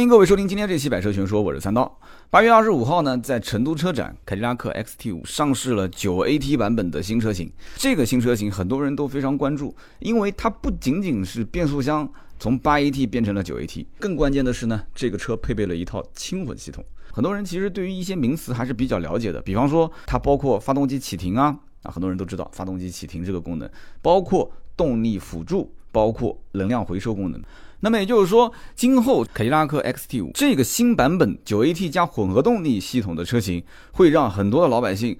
欢迎各位收听今天这期《百车全说》，我是三刀。八月二十五号呢，在成都车展，凯迪拉克 XT5 上市了九 AT 版本的新车型。这个新车型很多人都非常关注，因为它不仅仅是变速箱从八 AT 变成了九 AT，更关键的是呢，这个车配备了一套轻混系统。很多人其实对于一些名词还是比较了解的，比方说它包括发动机启停啊，啊，很多人都知道发动机启停这个功能，包括动力辅助，包括能量回收功能。那么也就是说，今后凯迪拉克 XT5 这个新版本九 AT 加混合动力系统的车型，会让很多的老百姓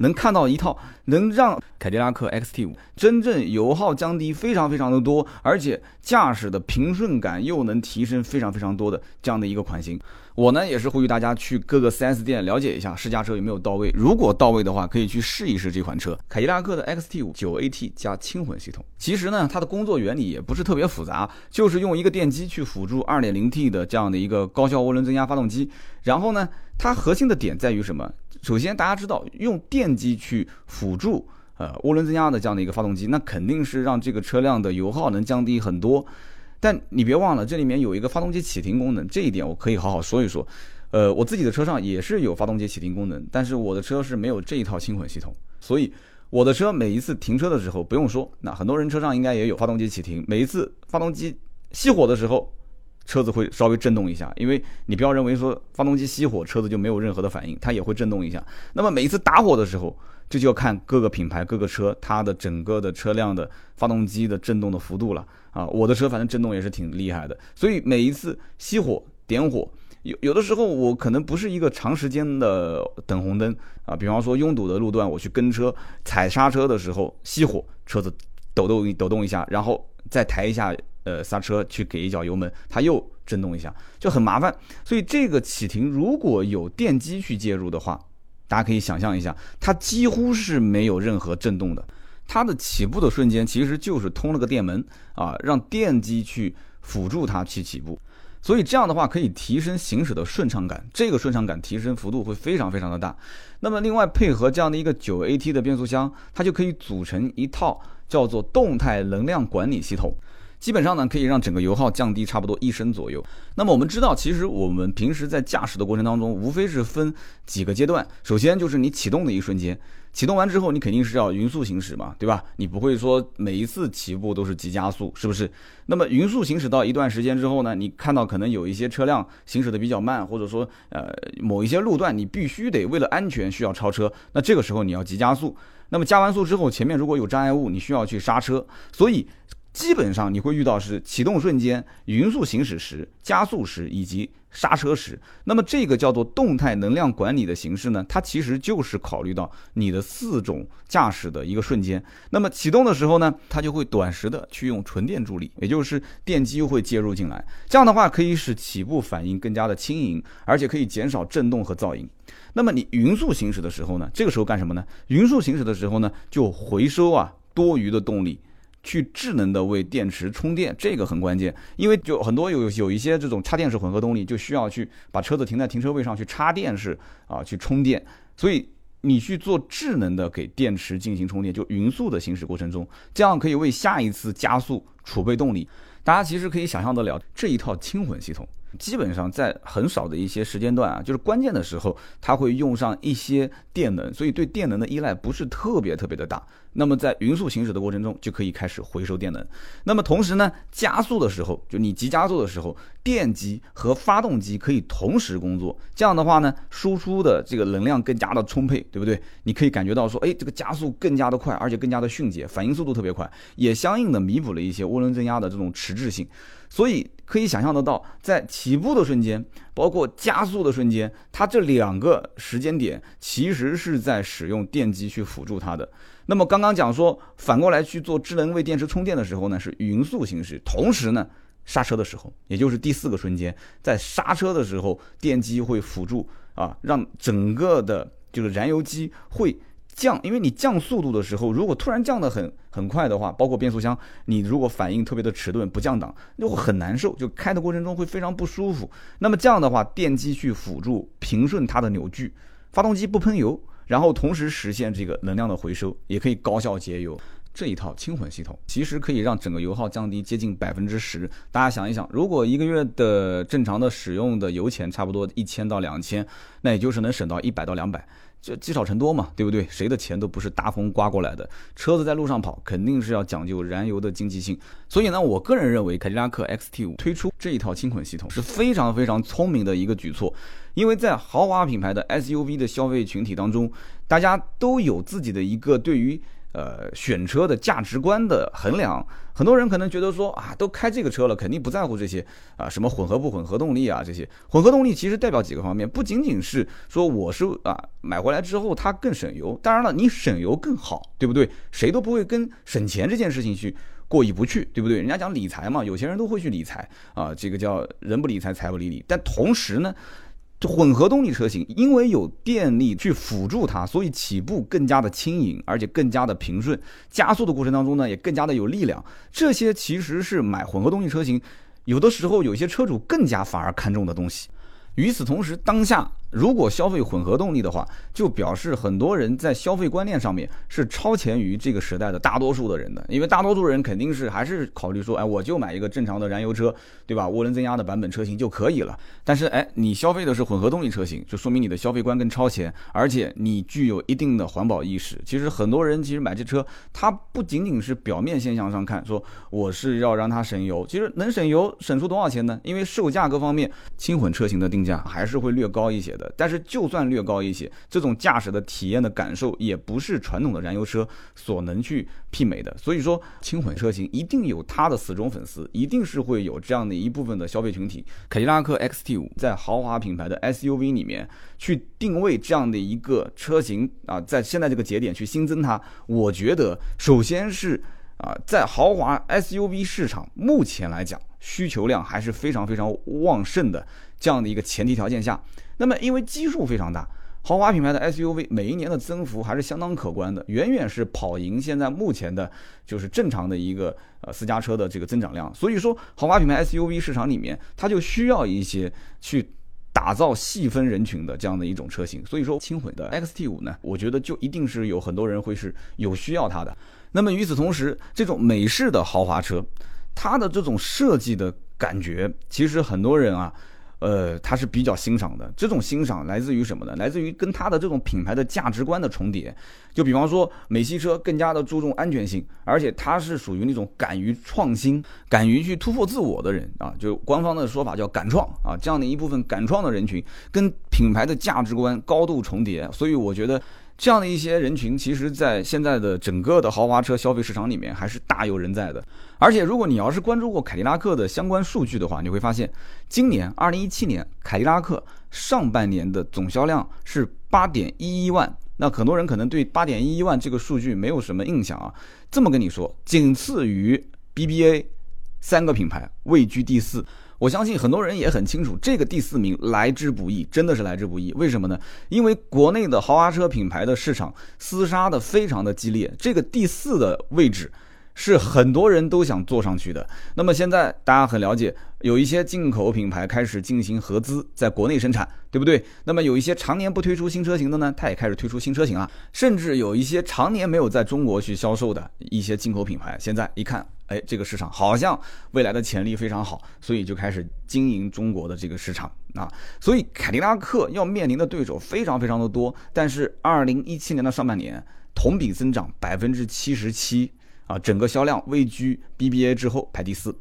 能看到一套能让凯迪拉克 XT5 真正油耗降低非常非常的多，而且驾驶的平顺感又能提升非常非常多的这样的一个款型。我呢也是呼吁大家去各个 4S 店了解一下试驾车有没有到位，如果到位的话，可以去试一试这款车，凯迪拉克的 XT5 9AT 加轻混系统。其实呢，它的工作原理也不是特别复杂，就是用一个电机去辅助 2.0T 的这样的一个高效涡轮增压发动机。然后呢，它核心的点在于什么？首先大家知道，用电机去辅助呃涡轮增压的这样的一个发动机，那肯定是让这个车辆的油耗能降低很多。但你别忘了，这里面有一个发动机启停功能，这一点我可以好好说一说。呃，我自己的车上也是有发动机启停功能，但是我的车是没有这一套轻混系统，所以我的车每一次停车的时候，不用说，那很多人车上应该也有发动机启停，每一次发动机熄火的时候，车子会稍微震动一下，因为你不要认为说发动机熄火，车子就没有任何的反应，它也会震动一下。那么每一次打火的时候，这就要看各个品牌、各个车它的整个的车辆的发动机的震动的幅度了。啊，我的车反正震动也是挺厉害的，所以每一次熄火点火，有有的时候我可能不是一个长时间的等红灯啊，比方说拥堵的路段，我去跟车踩刹车的时候熄火，车子抖动抖动一下，然后再抬一下呃刹车去给一脚油门，它又震动一下，就很麻烦。所以这个启停如果有电机去介入的话，大家可以想象一下，它几乎是没有任何震动的。它的起步的瞬间其实就是通了个电门啊，让电机去辅助它去起步，所以这样的话可以提升行驶的顺畅感，这个顺畅感提升幅度会非常非常的大。那么另外配合这样的一个九 AT 的变速箱，它就可以组成一套叫做动态能量管理系统。基本上呢，可以让整个油耗降低差不多一升左右。那么我们知道，其实我们平时在驾驶的过程当中，无非是分几个阶段。首先就是你启动的一瞬间，启动完之后，你肯定是要匀速行驶嘛，对吧？你不会说每一次起步都是急加速，是不是？那么匀速行驶到一段时间之后呢，你看到可能有一些车辆行驶的比较慢，或者说呃某一些路段你必须得为了安全需要超车，那这个时候你要急加速。那么加完速之后，前面如果有障碍物，你需要去刹车，所以。基本上你会遇到是启动瞬间、匀速行驶时、加速时以及刹车时。那么这个叫做动态能量管理的形式呢，它其实就是考虑到你的四种驾驶的一个瞬间。那么启动的时候呢，它就会短时的去用纯电助力，也就是电机会介入进来。这样的话可以使起步反应更加的轻盈，而且可以减少震动和噪音。那么你匀速行驶的时候呢，这个时候干什么呢？匀速行驶的时候呢，就回收啊多余的动力。去智能的为电池充电，这个很关键，因为就很多有有一些这种插电式混合动力，就需要去把车子停在停车位上去插电式啊去充电，所以你去做智能的给电池进行充电，就匀速的行驶过程中，这样可以为下一次加速储备动力。大家其实可以想象得了，这一套轻混系统，基本上在很少的一些时间段啊，就是关键的时候，它会用上一些电能，所以对电能的依赖不是特别特别的大。那么在匀速行驶的过程中，就可以开始回收电能。那么同时呢，加速的时候，就你急加速的时候，电机和发动机可以同时工作。这样的话呢，输出的这个能量更加的充沛，对不对？你可以感觉到说，哎，这个加速更加的快，而且更加的迅捷，反应速度特别快，也相应的弥补了一些涡轮增压的这种迟滞性。所以可以想象得到，在起步的瞬间，包括加速的瞬间，它这两个时间点其实是在使用电机去辅助它的。那么刚刚讲说，反过来去做智能为电池充电的时候呢，是匀速行驶，同时呢，刹车的时候，也就是第四个瞬间，在刹车的时候，电机会辅助啊，让整个的这个燃油机会降，因为你降速度的时候，如果突然降得很很快的话，包括变速箱，你如果反应特别的迟钝，不降档，就会很难受，就开的过程中会非常不舒服。那么这样的话，电机去辅助平顺它的扭矩，发动机不喷油。然后同时实现这个能量的回收，也可以高效节油。这一套轻混系统，其实可以让整个油耗降低接近百分之十。大家想一想，如果一个月的正常的使用的油钱差不多一千到两千，那也就是能省到一百到两百。就积少成多嘛，对不对？谁的钱都不是大风刮过来的，车子在路上跑，肯定是要讲究燃油的经济性。所以呢，我个人认为凯迪拉克 XT5 推出这一套轻混系统是非常非常聪明的一个举措，因为在豪华品牌的 SUV 的消费群体当中，大家都有自己的一个对于。呃，选车的价值观的衡量，很多人可能觉得说啊，都开这个车了，肯定不在乎这些啊，什么混合不混合动力啊，这些混合动力其实代表几个方面，不仅仅是说我是啊买回来之后它更省油，当然了，你省油更好，对不对？谁都不会跟省钱这件事情去过意不去，对不对？人家讲理财嘛，有钱人都会去理财啊，这个叫人不理财，财不理你。但同时呢。这混合动力车型，因为有电力去辅助它，所以起步更加的轻盈，而且更加的平顺，加速的过程当中呢，也更加的有力量。这些其实是买混合动力车型，有的时候有些车主更加反而看重的东西。与此同时，当下。如果消费混合动力的话，就表示很多人在消费观念上面是超前于这个时代的大多数的人的，因为大多数人肯定是还是考虑说，哎，我就买一个正常的燃油车，对吧？涡轮增压的版本车型就可以了。但是，哎，你消费的是混合动力车型，就说明你的消费观更超前，而且你具有一定的环保意识。其实很多人其实买这车，他不仅仅是表面现象上看，说我是要让它省油，其实能省油省出多少钱呢？因为售价各方面，轻混车型的定价还是会略高一些。但是就算略高一些，这种驾驶的体验的感受也不是传统的燃油车所能去媲美的。所以说，轻混车型一定有它的死忠粉丝，一定是会有这样的一部分的消费群体。凯迪拉克 XT5 在豪华品牌的 SUV 里面去定位这样的一个车型啊，在现在这个节点去新增它，我觉得首先是啊，在豪华 SUV 市场目前来讲，需求量还是非常非常旺盛的这样的一个前提条件下。那么，因为基数非常大，豪华品牌的 SUV 每一年的增幅还是相当可观的，远远是跑赢现在目前的，就是正常的一个呃私家车的这个增长量。所以说，豪华品牌 SUV 市场里面，它就需要一些去打造细分人群的这样的一种车型。所以说，轻混的 XT5 呢，我觉得就一定是有很多人会是有需要它的。那么与此同时，这种美式的豪华车，它的这种设计的感觉，其实很多人啊。呃，他是比较欣赏的。这种欣赏来自于什么呢？来自于跟他的这种品牌的价值观的重叠。就比方说，美系车更加的注重安全性，而且他是属于那种敢于创新、敢于去突破自我的人啊。就官方的说法叫“敢创”啊，这样的一部分敢创的人群，跟品牌的价值观高度重叠。所以我觉得。这样的一些人群，其实，在现在的整个的豪华车消费市场里面，还是大有人在的。而且，如果你要是关注过凯迪拉克的相关数据的话，你会发现，今年二零一七年，凯迪拉克上半年的总销量是八点一一万。那很多人可能对八点一一万这个数据没有什么印象啊。这么跟你说，仅次于 BBA 三个品牌，位居第四。我相信很多人也很清楚，这个第四名来之不易，真的是来之不易。为什么呢？因为国内的豪华车品牌的市场厮杀的非常的激烈，这个第四的位置是很多人都想坐上去的。那么现在大家很了解，有一些进口品牌开始进行合资，在国内生产，对不对？那么有一些常年不推出新车型的呢，它也开始推出新车型啊。甚至有一些常年没有在中国去销售的一些进口品牌，现在一看。哎，这个市场好像未来的潜力非常好，所以就开始经营中国的这个市场啊。所以凯迪拉克要面临的对手非常非常的多，但是二零一七年的上半年同比增长百分之七十七啊，整个销量位居 BBA 之后排第四，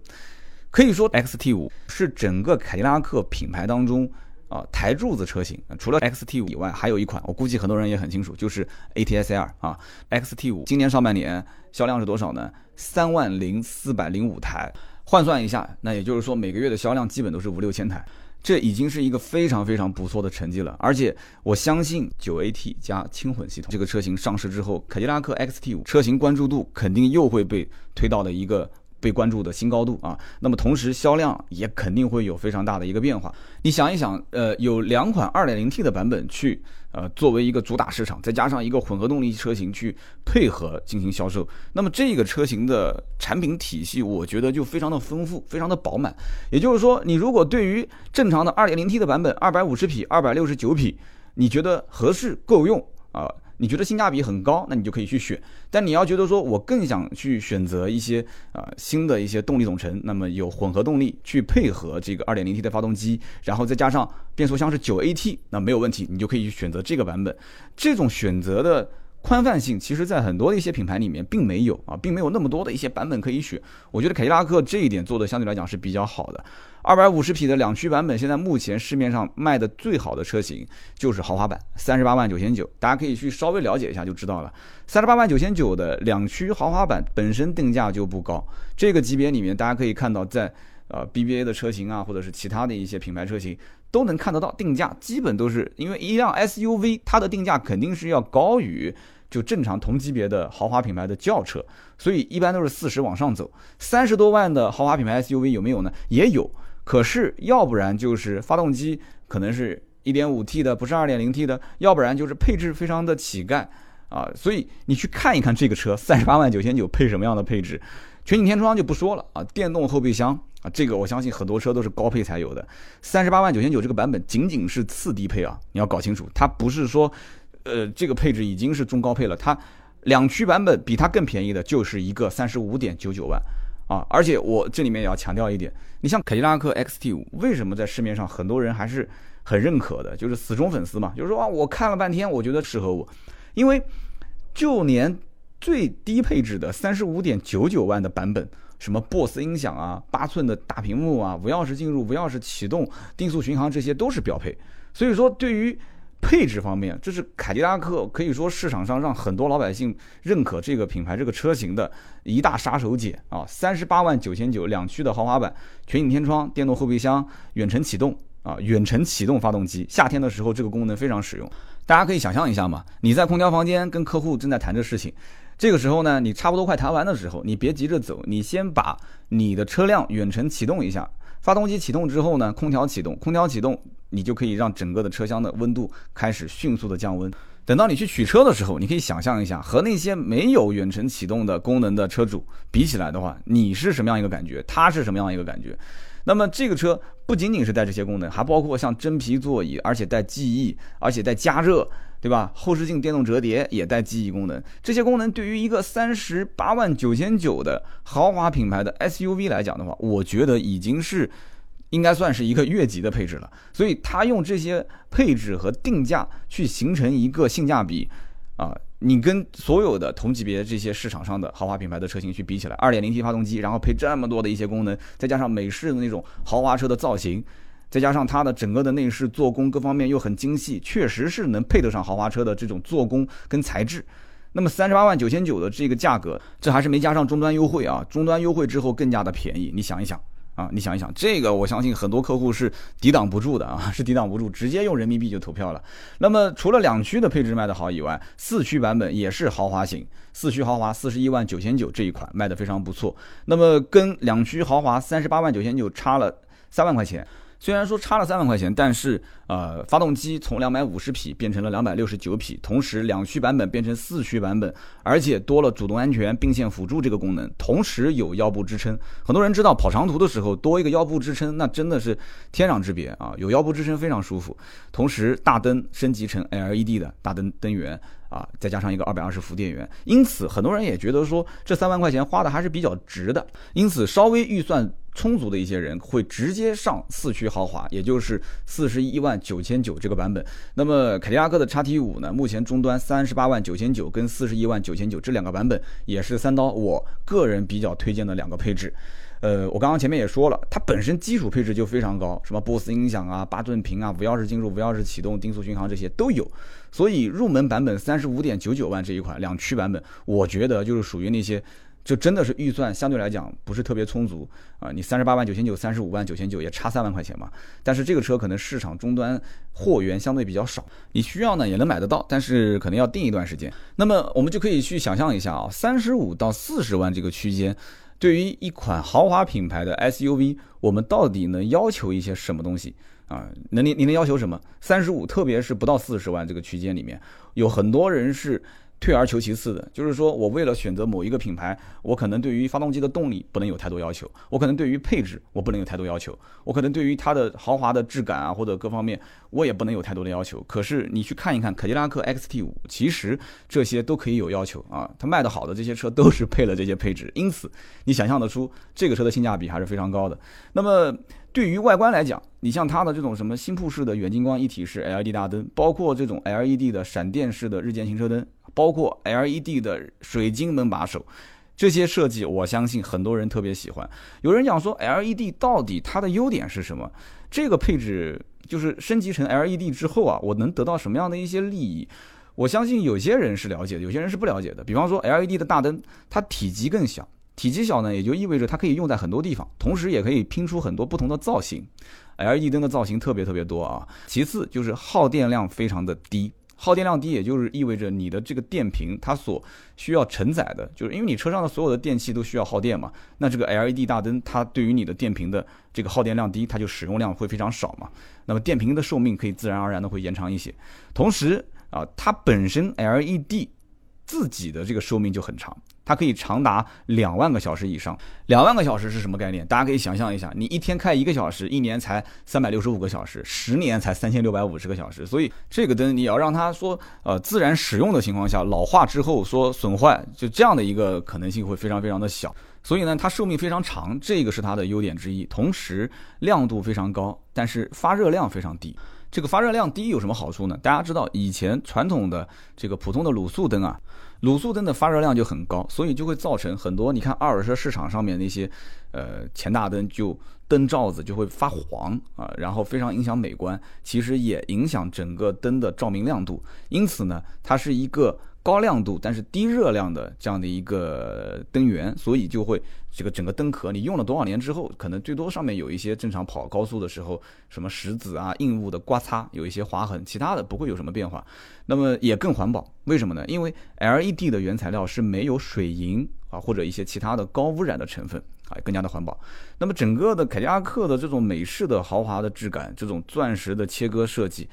可以说 XT 五是整个凯迪拉克品牌当中。啊，台柱子车型，除了 XT 五以外，还有一款，我估计很多人也很清楚，就是 ATS L 啊。XT 五今年上半年销量是多少呢？三万零四百零五台，换算一下，那也就是说每个月的销量基本都是五六千台，这已经是一个非常非常不错的成绩了。而且我相信九 AT 加轻混系统这个车型上市之后，凯迪拉克 XT 五车型关注度肯定又会被推到了一个。被关注的新高度啊，那么同时销量也肯定会有非常大的一个变化。你想一想，呃，有两款 2.0T 的版本去，呃，作为一个主打市场，再加上一个混合动力车型去配合进行销售，那么这个车型的产品体系，我觉得就非常的丰富，非常的饱满。也就是说，你如果对于正常的 2.0T 的版本，250匹、269匹，你觉得合适够用啊？你觉得性价比很高，那你就可以去选。但你要觉得说我更想去选择一些啊新的一些动力总成，那么有混合动力去配合这个 2.0T 的发动机，然后再加上变速箱是 9AT，那没有问题，你就可以去选择这个版本。这种选择的。宽泛性其实，在很多的一些品牌里面，并没有啊，并没有那么多的一些版本可以选。我觉得凯迪拉克这一点做的相对来讲是比较好的。二百五十匹的两驱版本，现在目前市面上卖的最好的车型就是豪华版，三十八万九千九，大家可以去稍微了解一下就知道了。三十八万九千九的两驱豪华版本身定价就不高，这个级别里面大家可以看到，在呃 BBA 的车型啊，或者是其他的一些品牌车型。都能看得到定价，基本都是因为一辆 SUV，它的定价肯定是要高于就正常同级别的豪华品牌的轿车，所以一般都是四十往上走。三十多万的豪华品牌 SUV 有没有呢？也有，可是要不然就是发动机可能是一点五 T 的，不是二点零 T 的，要不然就是配置非常的乞丐啊。所以你去看一看这个车，三十八万九千九配什么样的配置？全景天窗就不说了啊，电动后备箱。啊，这个我相信很多车都是高配才有的，三十八万九千九这个版本仅仅是次低配啊，你要搞清楚，它不是说，呃，这个配置已经是中高配了，它两驱版本比它更便宜的就是一个三十五点九九万啊，而且我这里面也要强调一点，你像凯迪拉克 XT 五，为什么在市面上很多人还是很认可的，就是死忠粉丝嘛，就是说啊，我看了半天，我觉得适合我，因为就连最低配置的三十五点九九万的版本。什么 BOSS 音响啊，八寸的大屏幕啊，无钥匙进入、无钥匙启动、定速巡航，这些都是标配。所以说，对于配置方面，这是凯迪拉克可以说市场上让很多老百姓认可这个品牌、这个车型的一大杀手锏啊！三十八万九千九两驱的豪华版，全景天窗、电动后备箱、远程启动啊，远程启动发动机，夏天的时候这个功能非常实用。大家可以想象一下嘛，你在空调房间跟客户正在谈这事情。这个时候呢，你差不多快谈完的时候，你别急着走，你先把你的车辆远程启动一下，发动机启动之后呢，空调启动，空调启动，你就可以让整个的车厢的温度开始迅速的降温。等到你去取车的时候，你可以想象一下，和那些没有远程启动的功能的车主比起来的话，你是什么样一个感觉？他是什么样一个感觉？那么这个车不仅仅是带这些功能，还包括像真皮座椅，而且带记忆，而且带加热。对吧？后视镜电动折叠也带记忆功能，这些功能对于一个三十八万九千九的豪华品牌的 SUV 来讲的话，我觉得已经是应该算是一个越级的配置了。所以它用这些配置和定价去形成一个性价比啊，你跟所有的同级别这些市场上的豪华品牌的车型去比起来，二点零 T 发动机，然后配这么多的一些功能，再加上美式的那种豪华车的造型。再加上它的整个的内饰做工各方面又很精细，确实是能配得上豪华车的这种做工跟材质。那么三十八万九千九的这个价格，这还是没加上终端优惠啊！终端优惠之后更加的便宜。你想一想啊，你想一想，这个我相信很多客户是抵挡不住的啊，是抵挡不住，直接用人民币就投票了。那么除了两驱的配置卖得好以外，四驱版本也是豪华型，四驱豪华四十一万九千九这一款卖得非常不错。那么跟两驱豪华三十八万九千九差了三万块钱。虽然说差了三万块钱，但是呃，发动机从两百五十匹变成了两百六十九匹，同时两驱版本变成四驱版本，而且多了主动安全并线辅助这个功能，同时有腰部支撑。很多人知道跑长途的时候多一个腰部支撑，那真的是天壤之别啊！有腰部支撑非常舒服。同时大灯升级成 LED 的大灯灯源啊，再加上一个二百二十伏电源，因此很多人也觉得说这三万块钱花的还是比较值的。因此稍微预算。充足的一些人会直接上四驱豪华，也就是四十一万九千九这个版本。那么凯迪拉克的叉 T 五呢？目前终端三十八万九千九跟四十一万九千九这两个版本也是三刀，我个人比较推荐的两个配置。呃，我刚刚前面也说了，它本身基础配置就非常高，什么 BOSS 音响啊、八寸屏啊、无钥匙进入、无钥匙启动、定速巡航这些都有。所以入门版本三十五点九九万这一款两驱版本，我觉得就是属于那些。就真的是预算相对来讲不是特别充足啊！你三十八万九千九、三十五万九千九也差三万块钱嘛。但是这个车可能市场终端货源相对比较少，你需要呢也能买得到，但是可能要定一段时间。那么我们就可以去想象一下啊，三十五到四十万这个区间，对于一款豪华品牌的 SUV，我们到底能要求一些什么东西啊？能你你能要求什么？三十五，特别是不到四十万这个区间里面，有很多人是。退而求其次的，就是说我为了选择某一个品牌，我可能对于发动机的动力不能有太多要求，我可能对于配置我不能有太多要求，我可能对于它的豪华的质感啊或者各方面我也不能有太多的要求。可是你去看一看凯迪拉克 XT 五，其实这些都可以有要求啊，它卖的好的这些车都是配了这些配置，因此你想象得出这个车的性价比还是非常高的。那么对于外观来讲，你像它的这种什么新铺式的远近光一体式 LED 大灯，包括这种 LED 的闪电式的日间行车灯。包括 LED 的水晶门把手，这些设计我相信很多人特别喜欢。有人讲说 LED 到底它的优点是什么？这个配置就是升级成 LED 之后啊，我能得到什么样的一些利益？我相信有些人是了解的，有些人是不了解的。比方说 LED 的大灯，它体积更小，体积小呢，也就意味着它可以用在很多地方，同时也可以拼出很多不同的造型。LED 灯的造型特别特别多啊。其次就是耗电量非常的低。耗电量低，也就是意味着你的这个电瓶它所需要承载的，就是因为你车上的所有的电器都需要耗电嘛。那这个 LED 大灯它对于你的电瓶的这个耗电量低，它就使用量会非常少嘛。那么电瓶的寿命可以自然而然的会延长一些。同时啊，它本身 LED 自己的这个寿命就很长。它可以长达两万个小时以上，两万个小时是什么概念？大家可以想象一下，你一天开一个小时，一年才三百六十五个小时，十年才三千六百五十个小时。所以这个灯你要让它说，呃，自然使用的情况下，老化之后说损坏，就这样的一个可能性会非常非常的小。所以呢，它寿命非常长，这个是它的优点之一。同时亮度非常高，但是发热量非常低。这个发热量低有什么好处呢？大家知道以前传统的这个普通的卤素灯啊。卤素灯的发热量就很高，所以就会造成很多。你看二手车市场上面那些，呃，前大灯就灯罩子就会发黄啊，然后非常影响美观，其实也影响整个灯的照明亮度。因此呢，它是一个。高亮度但是低热量的这样的一个灯源，所以就会这个整个灯壳你用了多少年之后，可能最多上面有一些正常跑高速的时候什么石子啊、硬物的刮擦，有一些划痕，其他的不会有什么变化。那么也更环保，为什么呢？因为 LED 的原材料是没有水银啊或者一些其他的高污染的成分啊，更加的环保。那么整个的凯迪拉克的这种美式的豪华的质感，这种钻石的切割设计。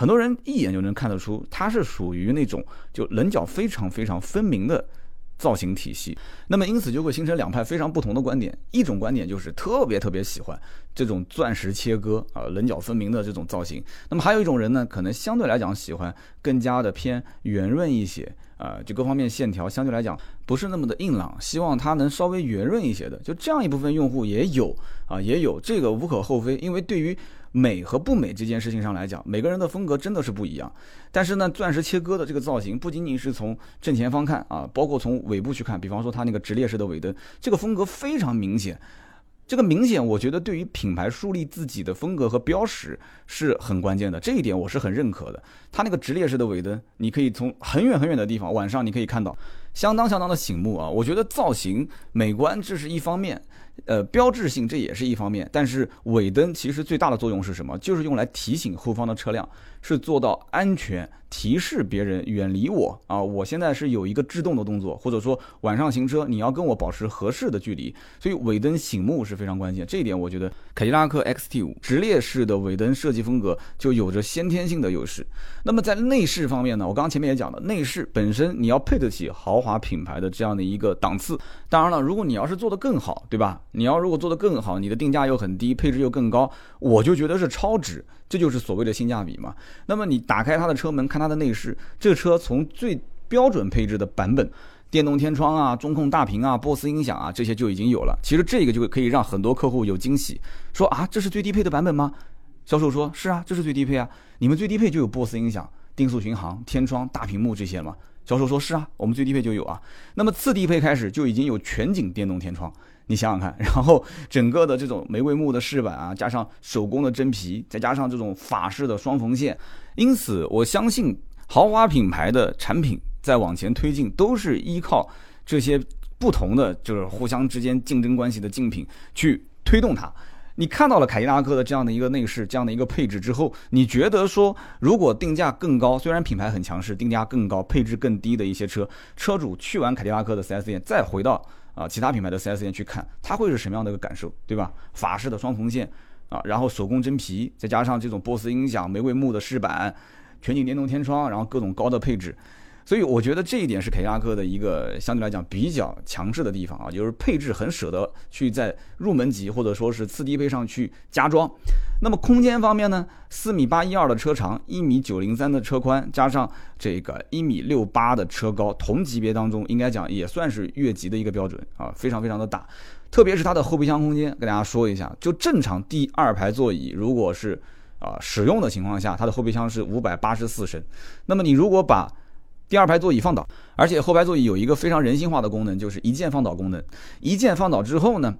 很多人一眼就能看得出，它是属于那种就棱角非常非常分明的造型体系。那么因此就会形成两派非常不同的观点。一种观点就是特别特别喜欢这种钻石切割啊，棱角分明的这种造型。那么还有一种人呢，可能相对来讲喜欢更加的偏圆润一些啊，就各方面线条相对来讲不是那么的硬朗，希望它能稍微圆润一些的。就这样一部分用户也有啊，也有这个无可厚非，因为对于。美和不美这件事情上来讲，每个人的风格真的是不一样。但是呢，钻石切割的这个造型不仅仅是从正前方看啊，包括从尾部去看，比方说它那个直列式的尾灯，这个风格非常明显。这个明显，我觉得对于品牌树立自己的风格和标识是很关键的。这一点我是很认可的。它那个直列式的尾灯，你可以从很远很远的地方，晚上你可以看到，相当相当的醒目啊。我觉得造型美观这是一方面。呃，标志性这也是一方面，但是尾灯其实最大的作用是什么？就是用来提醒后方的车辆，是做到安全。提示别人远离我啊！我现在是有一个制动的动作，或者说晚上行车，你要跟我保持合适的距离，所以尾灯醒目是非常关键。这一点我觉得凯迪拉克 XT5 直列式的尾灯设计风格就有着先天性的优势。那么在内饰方面呢？我刚刚前面也讲了，内饰本身你要配得起豪华品牌的这样的一个档次。当然了，如果你要是做得更好，对吧？你要如果做得更好，你的定价又很低，配置又更高，我就觉得是超值。这就是所谓的性价比嘛。那么你打开它的车门，看它的内饰，这车从最标准配置的版本，电动天窗啊、中控大屏啊、BOSS 音响啊，这些就已经有了。其实这个就可以让很多客户有惊喜，说啊，这是最低配的版本吗？销售说，是啊，这是最低配啊。你们最低配就有 BOSS 音响、定速巡航、天窗、大屏幕这些吗？销售说，是啊，我们最低配就有啊。那么次低配开始就已经有全景电动天窗。你想想看，然后整个的这种玫瑰木的饰板啊，加上手工的真皮，再加上这种法式的双缝线，因此我相信豪华品牌的产品在往前推进，都是依靠这些不同的就是互相之间竞争关系的竞品去推动它。你看到了凯迪拉克的这样的一个内饰，这样的一个配置之后，你觉得说，如果定价更高，虽然品牌很强势，定价更高，配置更低的一些车，车主去完凯迪拉克的 4S 店，再回到。啊，其他品牌的 4S 店去看，它会是什么样的一个感受，对吧？法式的双缝线啊，然后手工真皮，再加上这种波斯音响、玫瑰木的饰板、全景电动天窗，然后各种高的配置，所以我觉得这一点是凯迪拉克的一个相对来讲比较强势的地方啊，就是配置很舍得去在入门级或者说是次低配上去加装。那么空间方面呢，四米八一二的车长，一米九零三的车宽，加上这个一米六八的车高，同级别当中应该讲也算是越级的一个标准啊，非常非常的大。特别是它的后备箱空间，跟大家说一下，就正常第二排座椅如果是啊使用的情况下，它的后备箱是五百八十四升。那么你如果把第二排座椅放倒，而且后排座椅有一个非常人性化的功能，就是一键放倒功能。一键放倒之后呢，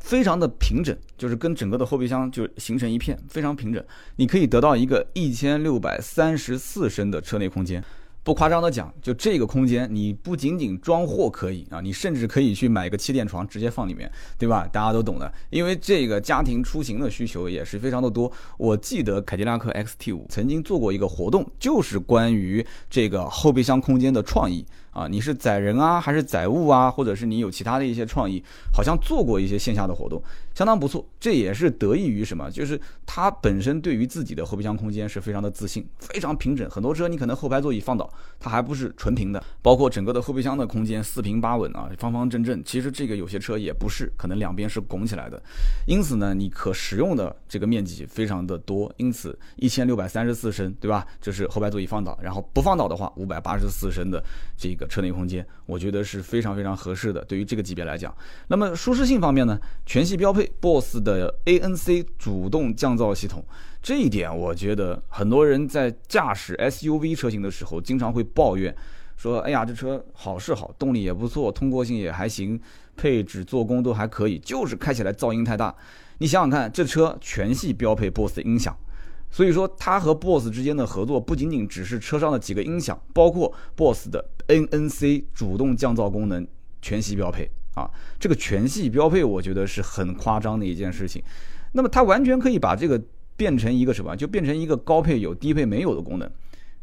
非常的平整，就是跟整个的后备箱就形成一片，非常平整。你可以得到一个一千六百三十四升的车内空间。不夸张的讲，就这个空间，你不仅仅装货可以啊，你甚至可以去买个气垫床直接放里面，对吧？大家都懂的，因为这个家庭出行的需求也是非常的多。我记得凯迪拉克 XT5 曾经做过一个活动，就是关于这个后备箱空间的创意。啊，你是载人啊，还是载物啊，或者是你有其他的一些创意，好像做过一些线下的活动，相当不错。这也是得益于什么？就是它本身对于自己的后备箱空间是非常的自信，非常平整。很多车你可能后排座椅放倒，它还不是纯平的，包括整个的后备箱的空间四平八稳啊，方方正正。其实这个有些车也不是，可能两边是拱起来的。因此呢，你可使用的这个面积非常的多。因此一千六百三十四升，对吧？这是后排座椅放倒，然后不放倒的话，五百八十四升的这个。车内空间，我觉得是非常非常合适的。对于这个级别来讲，那么舒适性方面呢，全系标配 BOSS 的 ANC 主动降噪系统，这一点我觉得很多人在驾驶 SUV 车型的时候，经常会抱怨说：“哎呀，这车好是好，动力也不错，通过性也还行，配置做工都还可以，就是开起来噪音太大。”你想想看，这车全系标配 BOSS 音响。所以说，它和 BOSS 之间的合作不仅仅只是车上的几个音响，包括 BOSS 的 NNC 主动降噪功能全系标配啊。这个全系标配，我觉得是很夸张的一件事情。那么它完全可以把这个变成一个什么？就变成一个高配有、低配没有的功能，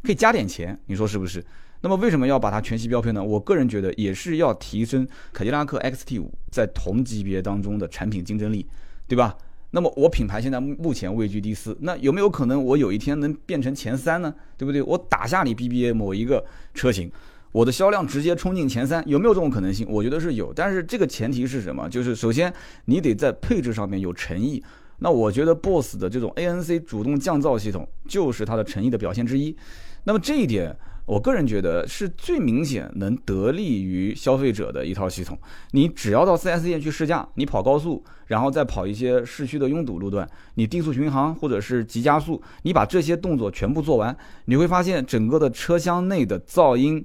可以加点钱，你说是不是？那么为什么要把它全系标配呢？我个人觉得也是要提升凯迪拉克 XT5 在同级别当中的产品竞争力，对吧？那么我品牌现在目前位居第四，那有没有可能我有一天能变成前三呢？对不对？我打下你 BBA 某一个车型，我的销量直接冲进前三，有没有这种可能性？我觉得是有，但是这个前提是什么？就是首先你得在配置上面有诚意。那我觉得 BOSS 的这种 ANC 主动降噪系统就是它的诚意的表现之一。那么这一点。我个人觉得是最明显能得利于消费者的一套系统。你只要到 4S 店去试驾，你跑高速，然后再跑一些市区的拥堵路段，你定速巡航或者是急加速，你把这些动作全部做完，你会发现整个的车厢内的噪音，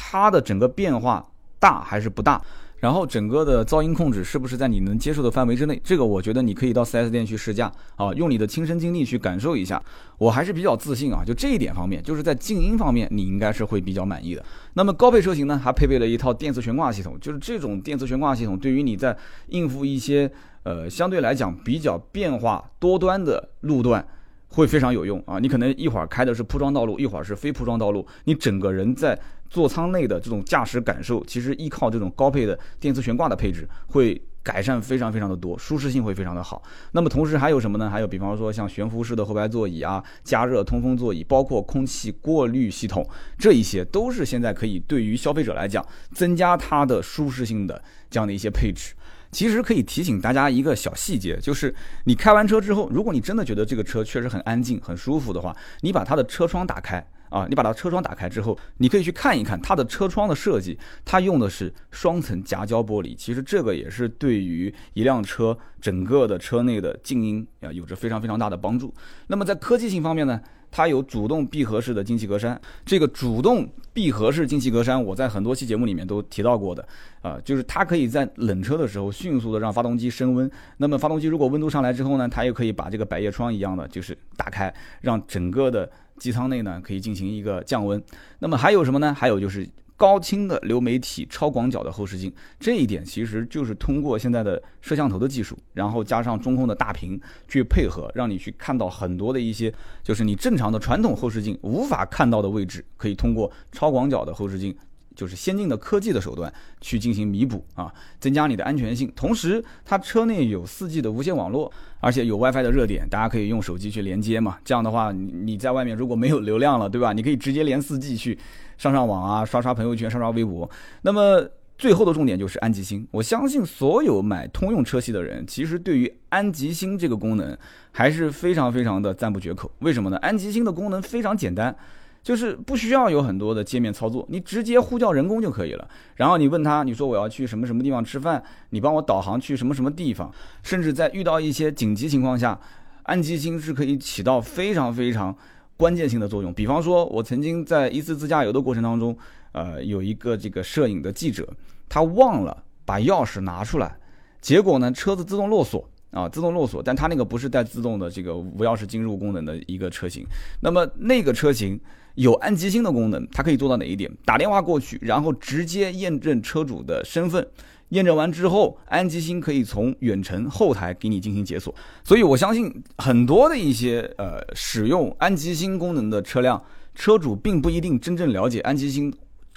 它的整个变化大还是不大？然后整个的噪音控制是不是在你能接受的范围之内？这个我觉得你可以到 4S 店去试驾啊，用你的亲身经历去感受一下。我还是比较自信啊，就这一点方面，就是在静音方面，你应该是会比较满意的。那么高配车型呢，还配备了一套电磁悬挂系统，就是这种电磁悬挂系统对于你在应付一些呃相对来讲比较变化多端的路段。会非常有用啊！你可能一会儿开的是铺装道路，一会儿是非铺装道路，你整个人在座舱内的这种驾驶感受，其实依靠这种高配的电磁悬挂的配置，会改善非常非常的多，舒适性会非常的好。那么同时还有什么呢？还有比方说像悬浮式的后排座椅啊，加热通风座椅，包括空气过滤系统，这一些都是现在可以对于消费者来讲增加它的舒适性的这样的一些配置。其实可以提醒大家一个小细节，就是你开完车之后，如果你真的觉得这个车确实很安静、很舒服的话，你把它的车窗打开啊，你把它车窗打开之后，你可以去看一看它的车窗的设计，它用的是双层夹胶玻璃。其实这个也是对于一辆车整个的车内的静音啊，有着非常非常大的帮助。那么在科技性方面呢？它有主动闭合式的进气格栅，这个主动闭合式进气格栅，我在很多期节目里面都提到过的，啊，就是它可以在冷车的时候迅速的让发动机升温。那么发动机如果温度上来之后呢，它又可以把这个百叶窗一样的就是打开，让整个的机舱内呢可以进行一个降温。那么还有什么呢？还有就是。高清的流媒体超广角的后视镜，这一点其实就是通过现在的摄像头的技术，然后加上中控的大屏去配合，让你去看到很多的一些，就是你正常的传统后视镜无法看到的位置，可以通过超广角的后视镜就是先进的科技的手段去进行弥补啊，增加你的安全性。同时，它车内有 4G 的无线网络，而且有 WiFi 的热点，大家可以用手机去连接嘛。这样的话，你你在外面如果没有流量了，对吧？你可以直接连 4G 去上上网啊，刷刷朋友圈，刷刷微博。那么最后的重点就是安吉星，我相信所有买通用车系的人，其实对于安吉星这个功能还是非常非常的赞不绝口。为什么呢？安吉星的功能非常简单，就是不需要有很多的界面操作，你直接呼叫人工就可以了。然后你问他，你说我要去什么什么地方吃饭，你帮我导航去什么什么地方。甚至在遇到一些紧急情况下，安吉星是可以起到非常非常关键性的作用。比方说，我曾经在一次自驾游的过程当中。呃，有一个这个摄影的记者，他忘了把钥匙拿出来，结果呢，车子自动落锁啊，自动落锁，但他那个不是带自动的这个无钥匙进入功能的一个车型。那么那个车型有安吉星的功能，它可以做到哪一点？打电话过去，然后直接验证车主的身份，验证完之后，安吉星可以从远程后台给你进行解锁。所以我相信很多的一些呃使用安吉星功能的车辆，车主并不一定真正了解安吉星。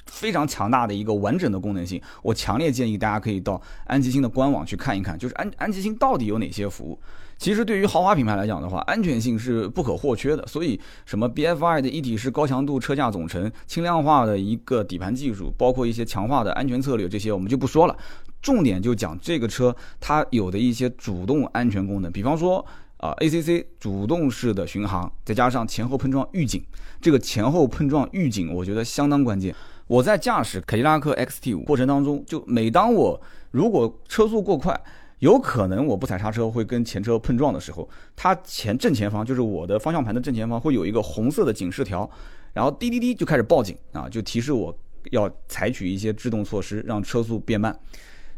非常强大的一个完整的功能性，我强烈建议大家可以到安吉星的官网去看一看，就是安安吉星到底有哪些服务。其实对于豪华品牌来讲的话，安全性是不可或缺的。所以什么 BFI 的一体式高强度车架总成、轻量化的一个底盘技术，包括一些强化的安全策略，这些我们就不说了。重点就讲这个车它有的一些主动安全功能，比方说啊 ACC 主动式的巡航，再加上前后碰撞预警，这个前后碰撞预警我觉得相当关键。我在驾驶凯迪拉克 XT5 过程当中，就每当我如果车速过快，有可能我不踩刹车会跟前车碰撞的时候，它前正前方就是我的方向盘的正前方会有一个红色的警示条，然后滴滴滴就开始报警啊，就提示我要采取一些制动措施，让车速变慢。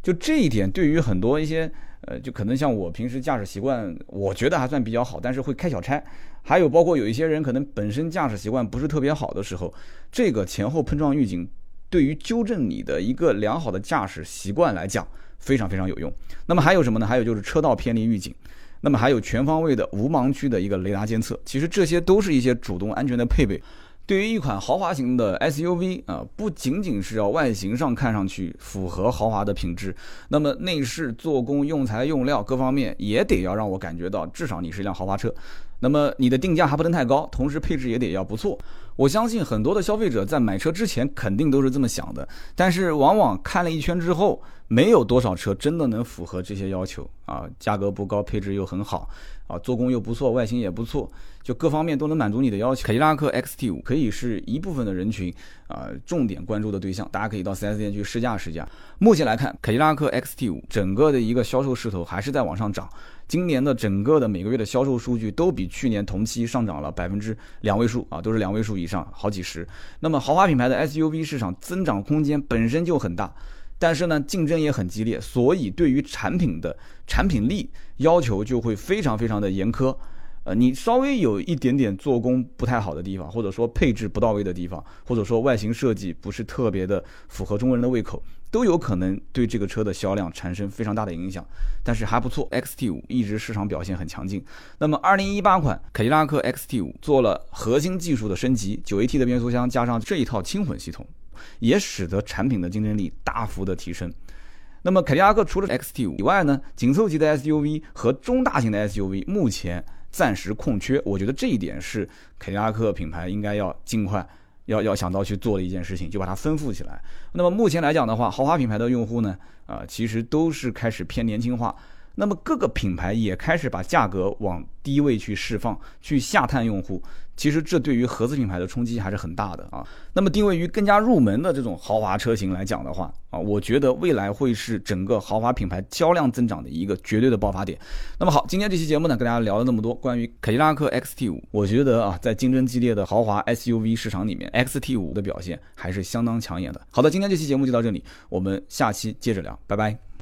就这一点，对于很多一些。呃，就可能像我平时驾驶习惯，我觉得还算比较好，但是会开小差。还有包括有一些人可能本身驾驶习惯不是特别好的时候，这个前后碰撞预警对于纠正你的一个良好的驾驶习惯来讲非常非常有用。那么还有什么呢？还有就是车道偏离预警，那么还有全方位的无盲区的一个雷达监测。其实这些都是一些主动安全的配备。对于一款豪华型的 SUV 啊，不仅仅是要外形上看上去符合豪华的品质，那么内饰、做工、用材、用料各方面也得要让我感觉到，至少你是一辆豪华车。那么你的定价还不能太高，同时配置也得要不错。我相信很多的消费者在买车之前肯定都是这么想的，但是往往看了一圈之后，没有多少车真的能符合这些要求啊，价格不高，配置又很好。啊，做工又不错，外形也不错，就各方面都能满足你的要求。凯迪拉克 XT5 可以是一部分的人群啊重点关注的对象，大家可以到 4S 店去试驾试驾。目前来看，凯迪拉克 XT5 整个的一个销售势头还是在往上涨，今年的整个的每个月的销售数据都比去年同期上涨了百分之两位数啊，都是两位数以上，好几十。那么豪华品牌的 SUV 市场增长空间本身就很大。但是呢，竞争也很激烈，所以对于产品的产品力要求就会非常非常的严苛。呃，你稍微有一点点做工不太好的地方，或者说配置不到位的地方，或者说外形设计不是特别的符合中国人的胃口，都有可能对这个车的销量产生非常大的影响。但是还不错，XT5 一直市场表现很强劲。那么2018款凯迪拉克 XT5 做了核心技术的升级，9AT 的变速箱加上这一套轻混系统。也使得产品的竞争力大幅的提升。那么凯迪拉克除了 XT5 以外呢，紧凑级的 SUV 和中大型的 SUV 目前暂时空缺，我觉得这一点是凯迪拉克品牌应该要尽快要要想到去做的一件事情，就把它丰富起来。那么目前来讲的话，豪华品牌的用户呢，啊，其实都是开始偏年轻化。那么各个品牌也开始把价格往低位去释放，去下探用户。其实这对于合资品牌的冲击还是很大的啊。那么定位于更加入门的这种豪华车型来讲的话啊，我觉得未来会是整个豪华品牌销量增长的一个绝对的爆发点。那么好，今天这期节目呢，跟大家聊了那么多关于凯迪拉克 XT5，我觉得啊，在竞争激烈的豪华 SUV 市场里面，XT5 的表现还是相当抢眼的。好的，今天这期节目就到这里，我们下期接着聊，拜拜。